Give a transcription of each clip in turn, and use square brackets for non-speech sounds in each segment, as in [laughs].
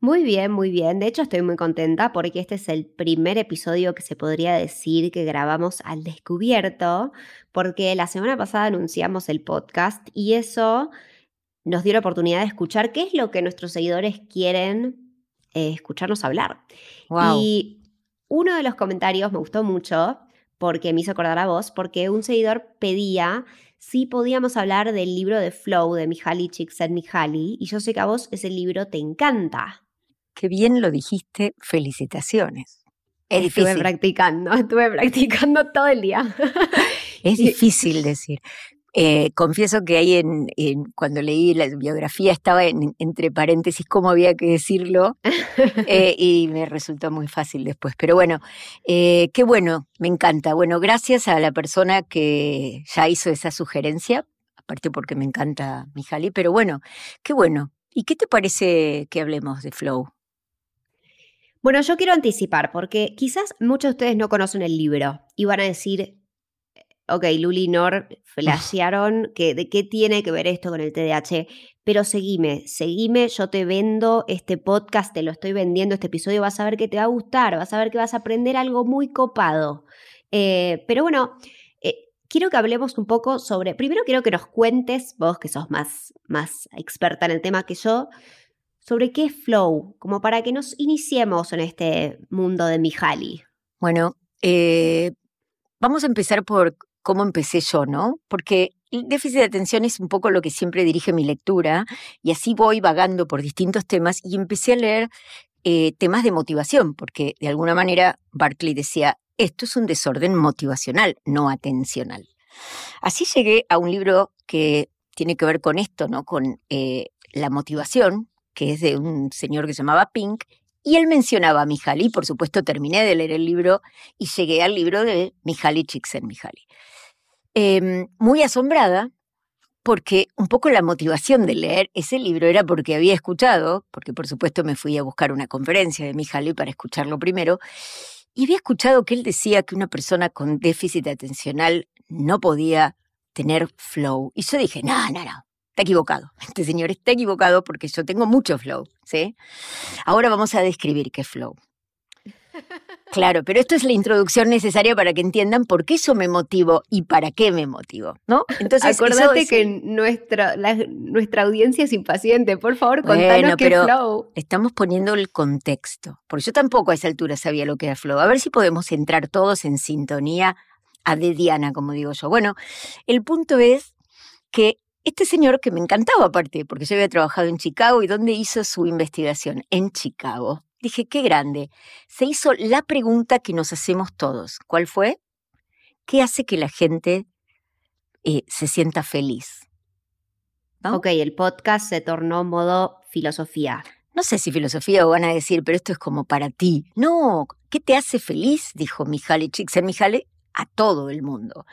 Muy bien, muy bien. De hecho, estoy muy contenta porque este es el primer episodio que se podría decir que grabamos al descubierto, porque la semana pasada anunciamos el podcast y eso nos dio la oportunidad de escuchar qué es lo que nuestros seguidores quieren eh, escucharnos hablar. Y uno de los comentarios me gustó mucho porque me hizo acordar a vos, porque un seguidor pedía si podíamos hablar del libro de Flow de Mihaly Csikszentmihalyi y yo sé que a vos ese libro te encanta. Qué bien lo dijiste, felicitaciones. Es estuve practicando, [laughs] estuve practicando todo el día. Es difícil decir. Eh, confieso que ahí en, cuando leí la biografía estaba entre paréntesis cómo había que decirlo eh, [laughs] y me resultó muy fácil después. Pero bueno, eh, qué bueno, me encanta. Bueno, gracias a la persona que ya hizo esa sugerencia, aparte porque me encanta Mijali, pero bueno, qué bueno. ¿Y qué te parece que hablemos de Flow? Bueno, yo quiero anticipar, porque quizás muchos de ustedes no conocen el libro y van a decir, ok, Luli y Nor [laughs] flashearon que, de qué tiene que ver esto con el TDAH, pero seguime, seguime, yo te vendo este podcast, te lo estoy vendiendo, este episodio, vas a ver que te va a gustar, vas a ver que vas a aprender algo muy copado. Eh, pero bueno, eh, quiero que hablemos un poco sobre, primero quiero que nos cuentes, vos que sos más, más experta en el tema que yo, sobre qué es flow, como para que nos iniciemos en este mundo de Mihaly. Bueno, eh, vamos a empezar por cómo empecé yo, ¿no? Porque el déficit de atención es un poco lo que siempre dirige mi lectura y así voy vagando por distintos temas y empecé a leer eh, temas de motivación, porque de alguna manera Barclay decía, esto es un desorden motivacional, no atencional. Así llegué a un libro que tiene que ver con esto, ¿no? Con eh, la motivación, que es de un señor que se llamaba Pink, y él mencionaba a Mihaly, por supuesto terminé de leer el libro y llegué al libro de Mihaly Csikszentmihalyi. Eh, muy asombrada, porque un poco la motivación de leer ese libro era porque había escuchado, porque por supuesto me fui a buscar una conferencia de Mihaly para escucharlo primero, y había escuchado que él decía que una persona con déficit atencional no podía tener flow. Y yo dije, no, no, no, está equivocado. [laughs] Este señor está equivocado porque yo tengo mucho flow, ¿sí? Ahora vamos a describir qué es flow. [laughs] Claro, pero esto es la introducción necesaria para que entiendan por qué yo me motivo y para qué me motivo, ¿no? Entonces, acordate que nuestra, nuestra audiencia es impaciente. Por favor, contanos qué es flow. Estamos poniendo el contexto, porque yo tampoco a esa altura sabía lo que era flow. A ver si podemos entrar todos en sintonía a de Diana, como digo yo. Bueno, el punto es que este señor que me encantaba aparte, porque yo había trabajado en Chicago y ¿dónde hizo su investigación? En Chicago. Dije, qué grande. Se hizo la pregunta que nos hacemos todos. ¿Cuál fue? ¿Qué hace que la gente eh, se sienta feliz? Ok, el podcast se tornó modo filosofía. No sé si filosofía o van a decir, pero esto es como para ti. No, ¿qué te hace feliz? Dijo Mihaly Csikszentmihalyi a todo el mundo.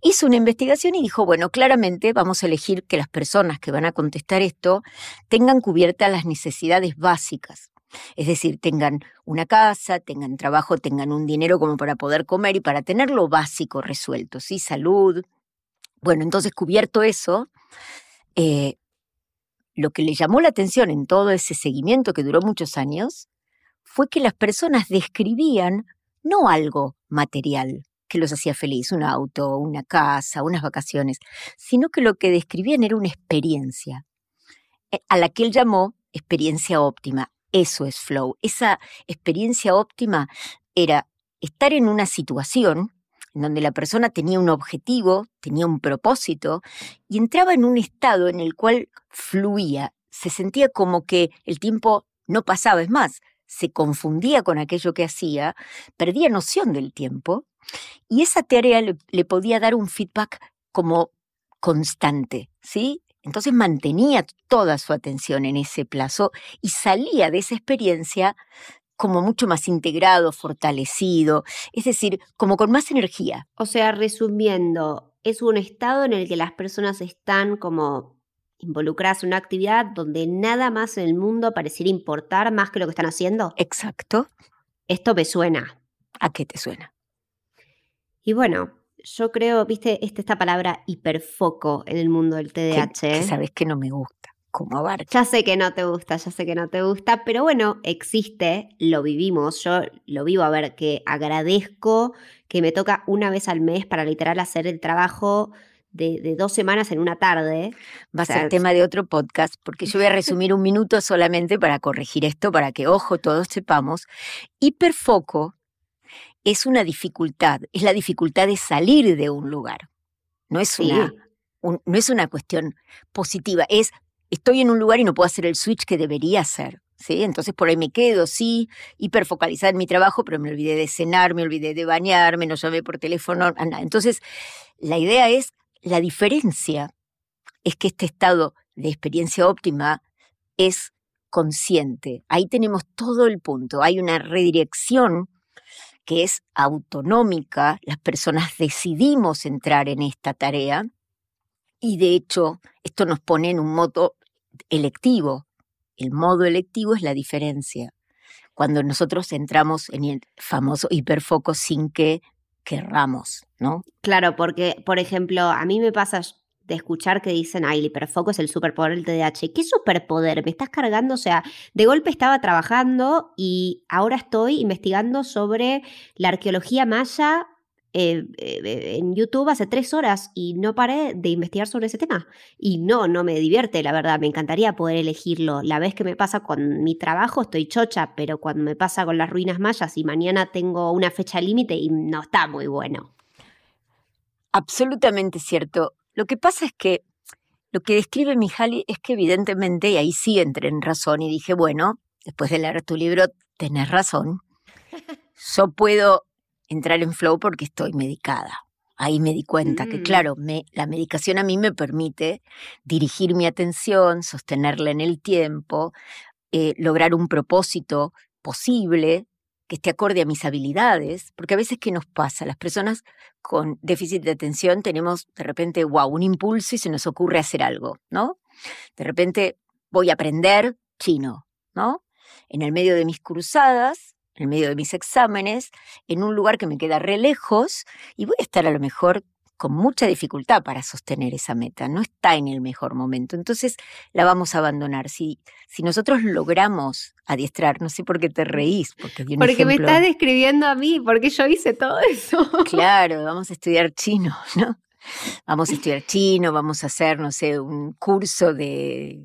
Hizo una investigación y dijo, bueno, claramente vamos a elegir que las personas que van a contestar esto tengan cubiertas las necesidades básicas. Es decir, tengan una casa, tengan trabajo, tengan un dinero como para poder comer y para tener lo básico resuelto, ¿sí? Salud. Bueno, entonces cubierto eso, eh, lo que le llamó la atención en todo ese seguimiento que duró muchos años fue que las personas describían no algo material, que los hacía feliz, un auto, una casa, unas vacaciones, sino que lo que describían era una experiencia, eh, a la que él llamó experiencia óptima. Eso es flow. Esa experiencia óptima era estar en una situación en donde la persona tenía un objetivo, tenía un propósito y entraba en un estado en el cual fluía, se sentía como que el tiempo no pasaba, es más, se confundía con aquello que hacía, perdía noción del tiempo y esa tarea le, podía dar un feedback como constante, ¿sí? Entonces mantenía toda su atención en ese plazo y salía de esa experiencia como mucho más integrado, fortalecido, es decir, como con más energía. O sea, resumiendo, es un estado en el que las personas están como involucradas en una actividad donde nada más en el mundo pareciera importar más que lo que están haciendo. Exacto. Esto me suena. ¿A qué te suena? Y bueno, yo creo, viste, esta, esta palabra hiperfoco en el mundo del TDAH. Que, sabes que no me gusta, como abarca. Ya sé que no te gusta, ya sé que no te gusta, pero bueno, existe, lo vivimos, yo lo vivo, a ver, que agradezco que me toca una vez al mes para literal hacer el trabajo de, dos semanas en una tarde. Va a ser tema de otro podcast, porque yo voy a resumir un minuto solamente para corregir esto, para que, ojo, todos sepamos. Hiperfoco es una dificultad, es la dificultad de salir de un lugar. No es, una, no es una cuestión positiva, es estoy en un lugar y no puedo hacer el switch que debería hacer. ¿Sí? Entonces por ahí me quedo, sí, hiperfocalizada en mi trabajo, pero me olvidé de cenar, me olvidé de bañarme, no llamé por teléfono, nada. Entonces, la idea es la diferencia es que este estado de experiencia óptima es consciente. Ahí tenemos todo el punto. Hay una redirección que es autonómica. Las personas decidimos entrar en esta tarea y de hecho esto nos pone en un modo electivo. El modo electivo es la diferencia. Cuando nosotros entramos en el famoso hiperfoco sin que querramos, ¿no? Claro, porque, por ejemplo, a mí me pasa de escuchar que dicen, ay, el hiperfoco es el superpoder del TDAH. ¿Qué superpoder? Me estás cargando, o sea, de golpe estaba trabajando y ahora estoy investigando sobre la arqueología maya eh, eh, en YouTube hace tres horas y no paré de investigar sobre ese tema. Y no, no me divierte, la verdad, me encantaría poder elegirlo. La vez que me pasa con mi trabajo estoy chocha, pero cuando me pasa con las ruinas mayas y mañana tengo una fecha límite y no está muy bueno. Absolutamente cierto. Lo que pasa es que lo que describe Mihaly es que evidentemente, y ahí sí entré en razón y dije, bueno, después de leer tu libro, tenés razón. Yo puedo entrar en flow porque estoy medicada. Ahí me di cuenta que, mm. claro, me, la medicación a mí me permite dirigir mi atención, sostenerla en el tiempo, eh, lograr un propósito posible que esté acorde a mis habilidades, porque a veces, ¿qué nos pasa? Las personas con déficit de atención tenemos de repente, wow, un impulso y se nos ocurre hacer algo, ¿no? De repente voy a aprender chino, ¿no? En el medio de mis cruzadas en medio de mis exámenes, en un lugar que me queda re lejos y voy a estar a lo mejor con mucha dificultad para sostener esa meta, no está en el mejor momento, entonces la vamos a abandonar. Si, si nosotros logramos adiestrar, no sé por qué te reís, porque, porque me estás describiendo a mí, porque yo hice todo [laughs] eso. Claro, vamos a estudiar chino, [laughs] ¿no? Vamos a estudiar chino, vamos a hacer, no sé, un curso de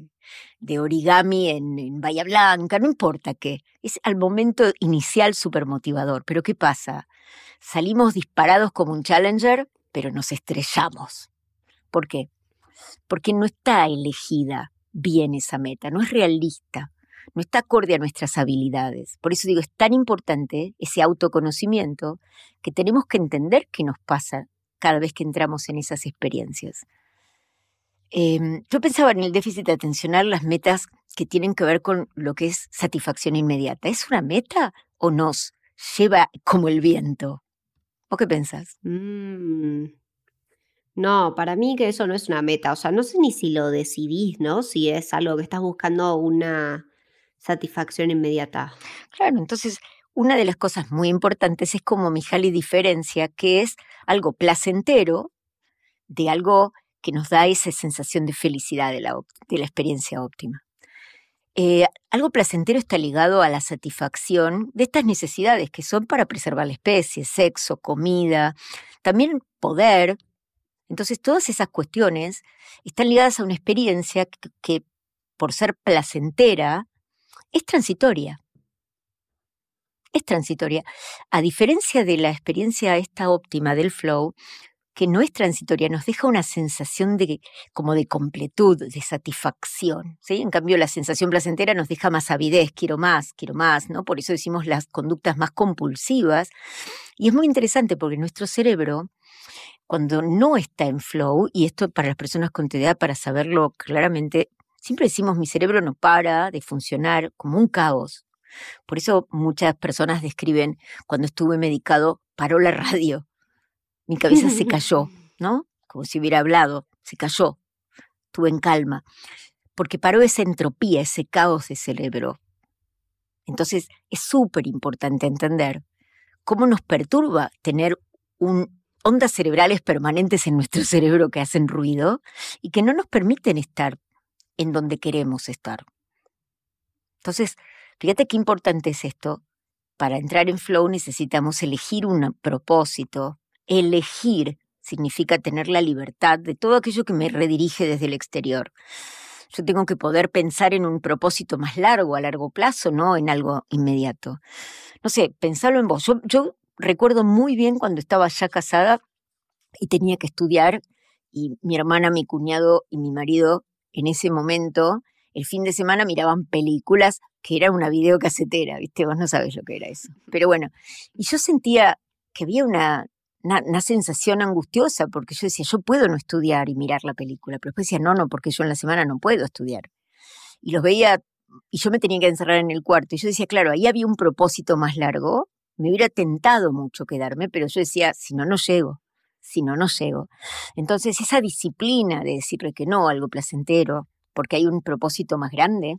de origami en, Bahía Blanca, no importa qué. Es al momento inicial súper motivador. Pero ¿qué pasa? Salimos disparados como un challenger, pero nos estrellamos. ¿Por qué? Porque no está elegida bien esa meta, no es realista, no está acorde a nuestras habilidades. Por eso digo, es tan importante ese autoconocimiento que tenemos que entender qué nos pasa cada vez que entramos en esas experiencias. Em, yo pensaba en el déficit atencional, las metas que tienen que ver con lo que es satisfacción inmediata. ¿Es una meta o nos lleva como el viento? ¿O qué pensás? Mm. No, para mí que eso no es una meta. O sea, no sé ni si lo decidís, ¿no? Si es algo que estás buscando una satisfacción inmediata. Claro, entonces una de las cosas muy importantes es como Mihaly diferencia que es algo placentero de algo que nos da esa sensación de felicidad de la, de la experiencia óptima. Eh, algo placentero está ligado a la satisfacción de estas necesidades que son para preservar la especie, sexo, comida, también poder. Entonces todas esas cuestiones están ligadas a una experiencia que, que por ser placentera es transitoria. Es transitoria. A diferencia de la experiencia esta óptima del flow, que no es transitoria, nos deja una sensación de como de completud, de satisfacción. ¿sí? En cambio, la sensación placentera nos deja más avidez, quiero más, quiero más, ¿no? Por eso decimos las conductas más compulsivas. Y es muy interesante porque nuestro cerebro, cuando no está en flow, y esto para las personas con TDA, para saberlo claramente, siempre decimos mi cerebro no para de funcionar como un caos. Por eso muchas personas describen, cuando estuve medicado, paró la radio. Mi cabeza se [laughs] cayó, ¿no? Como si hubiera hablado, se cayó. Estuve en calma. Porque paró esa entropía, ese caos de cerebro. Entonces es súper importante entender cómo nos perturba tener un, ondas cerebrales permanentes en nuestro [laughs] cerebro que hacen ruido y que no nos permiten estar en donde queremos estar. Entonces, fíjate qué importante es esto. Para entrar en flow necesitamos elegir un propósito. Elegir significa tener la libertad de todo aquello que me redirige desde el exterior. Yo tengo que poder pensar en un propósito más largo, a largo plazo, no en algo inmediato. No sé, pensarlo en vos. Yo, recuerdo muy bien cuando estaba ya casada y tenía que estudiar y mi hermana, mi cuñado y mi marido en ese momento, el fin de semana miraban películas que era una videocasetera, ¿viste? Vos no sabes lo que era eso. Pero bueno, y yo sentía que había una, una, sensación angustiosa, porque yo decía, yo puedo no estudiar y mirar la película, pero después decía, no, no, porque yo en la semana no puedo estudiar. Y los veía, y yo me tenía que encerrar en el cuarto, y yo decía, claro, ahí había un propósito más largo, me hubiera tentado mucho quedarme, pero yo decía, si no, no llego, si no, no llego. Entonces, esa disciplina de decirle que no algo placentero, porque hay un propósito más grande,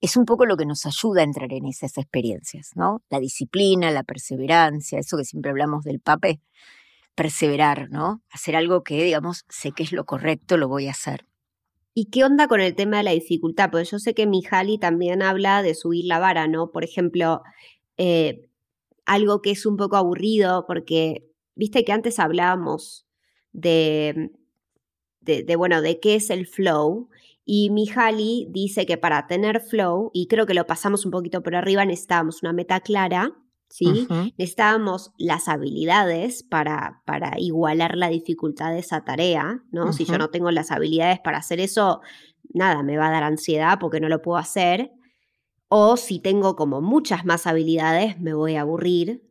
es un poco lo que nos ayuda a entrar en esas experiencias, ¿no? La disciplina, la perseverancia, eso que siempre hablamos del pape, perseverar, ¿no? Hacer algo que, digamos, sé que es lo correcto, lo voy a hacer. ¿Y qué onda con el tema de la dificultad? Porque yo sé que Mijali también habla de subir la vara, ¿no? Por ejemplo, eh, algo que es un poco aburrido, porque viste que antes hablábamos de, de, bueno, de qué es el flow. Y Mihaly dice que para tener flow, y creo que lo pasamos un poquito por arriba, necesitábamos una meta clara, ¿sí? Necesitábamos las habilidades para, para igualar la dificultad de esa tarea, ¿no? Si yo no tengo las habilidades para hacer eso, nada, me va a dar ansiedad porque no lo puedo hacer. O si tengo como muchas más habilidades, me voy a aburrir.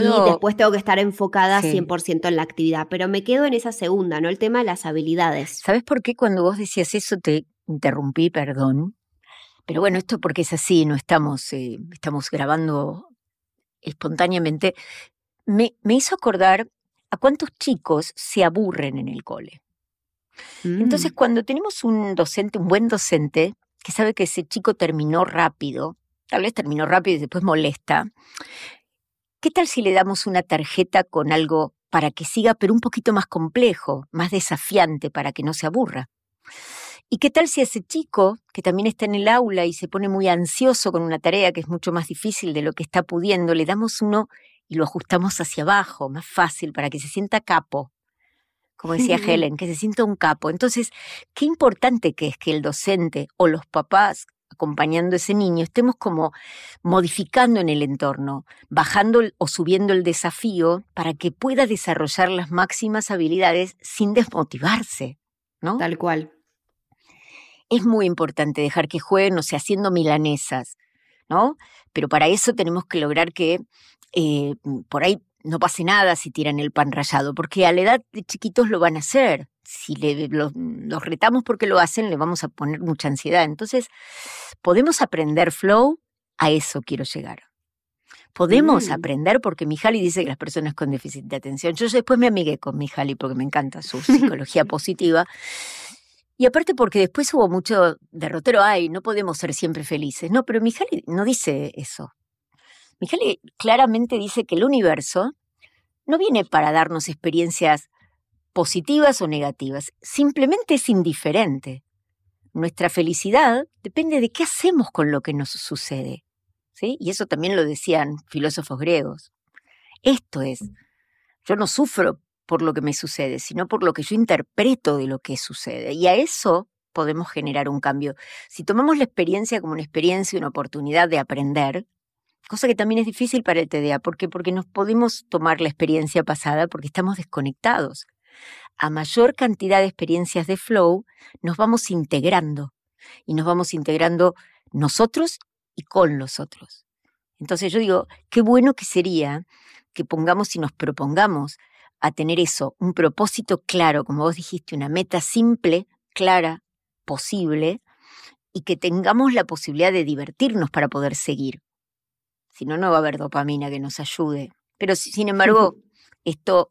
Y después tengo que estar enfocada 100% en la actividad. Pero me quedo en esa segunda, ¿no? El tema de las habilidades. ¿Sabes por qué cuando vos decías eso te interrumpí, perdón? Pero bueno, esto porque es así, no estamos, eh, estamos grabando espontáneamente. Me, me, hizo acordar a cuántos chicos se aburren en el cole. Entonces, mm. cuando tenemos un docente, un buen docente, que sabe que ese chico terminó rápido, tal vez terminó rápido y después molesta, ¿qué tal si le damos una tarjeta con algo para que siga, pero un poquito más complejo, más desafiante, para que no se aburra? ¿Y qué tal si ese chico, que también está en el aula y se pone muy ansioso con una tarea que es mucho más difícil de lo que está pudiendo, le damos uno y lo ajustamos hacia abajo, más fácil, para que se sienta capo? como decía Helen, que se sienta un capo. Entonces, qué importante que es que el docente o los papás acompañando a ese niño, estemos como modificando en el entorno, bajando o subiendo el desafío para que pueda desarrollar las máximas habilidades sin desmotivarse, ¿no? Tal cual. Es muy importante dejar que jueguen, o sea, haciendo milanesas, ¿no? Pero para eso tenemos que lograr que eh, por ahí no pase nada si tiran el pan rallado, porque a la edad de chiquitos lo van a hacer. Si le, los, retamos porque lo hacen, le vamos a poner mucha ansiedad. Entonces, podemos aprender flow, a eso quiero llegar. Podemos mm. aprender porque Mijali dice que las personas con déficit de atención. Yo después me amigué con Mijali porque me encanta su [laughs] psicología positiva. Y aparte porque después hubo mucho derrotero, ay, no podemos ser siempre felices. No, pero Mijali no dice eso. Michele claramente dice que el universo no viene para darnos experiencias positivas o negativas, simplemente es indiferente. Nuestra felicidad depende de qué hacemos con lo que nos sucede. ¿sí? Y eso también lo decían filósofos griegos. Esto es, yo no sufro por lo que me sucede, sino por lo que yo interpreto de lo que sucede. Y a eso podemos generar un cambio. Si tomamos la experiencia como una experiencia, una oportunidad de aprender, cosa que también es difícil para el TDA, porque porque nos podemos tomar la experiencia pasada porque estamos desconectados. A mayor cantidad de experiencias de flow, nos vamos integrando y nos vamos integrando nosotros y con los otros. Entonces yo digo, qué bueno que sería que pongamos y nos propongamos a tener eso, un propósito claro, como vos dijiste, una meta simple, clara, posible, y que tengamos la posibilidad de divertirnos para poder seguir. Si no, no va a haber dopamina que nos ayude. Pero sin embargo, [laughs] esto,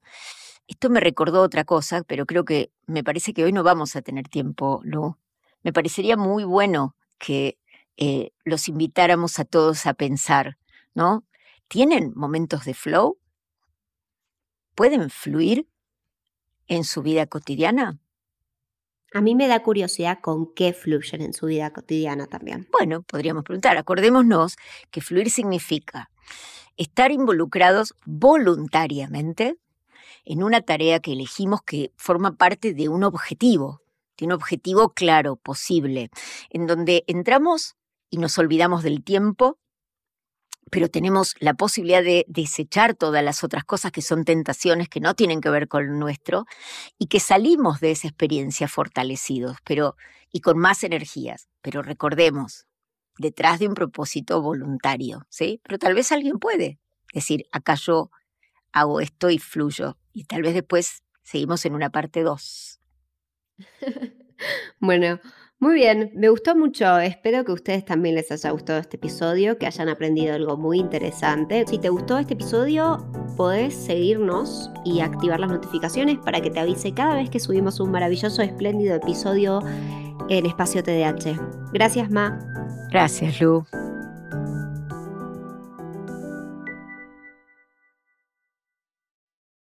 esto me recordó otra cosa, pero creo que me parece que hoy no vamos a tener tiempo, Lu. Me parecería muy bueno que eh, los invitáramos a todos a pensar, ¿no? ¿Tienen momentos de flow? ¿Pueden fluir en su vida cotidiana? A mí me da curiosidad con qué fluyen en su vida cotidiana también. Bueno, podríamos preguntar, acordémonos que fluir significa estar involucrados voluntariamente en una tarea que elegimos que forma parte de un objetivo, de un objetivo claro, posible, en donde entramos y nos olvidamos del tiempo pero tenemos la posibilidad de desechar todas las otras cosas que son tentaciones que no tienen que ver con nuestro y que salimos de esa experiencia fortalecidos, pero y con más energías. Pero recordemos, detrás de un propósito voluntario, ¿sí? Pero tal vez alguien puede decir, acá yo hago esto y fluyo, y tal vez después seguimos en una parte 2. [laughs] bueno, muy bien, me gustó mucho. Espero que a ustedes también les haya gustado este episodio, que hayan aprendido algo muy interesante. Si te gustó este episodio, podés seguirnos y activar las notificaciones para que te avise cada vez que subimos un maravilloso, espléndido episodio en Espacio TDH. Gracias, Ma. Gracias, Lu.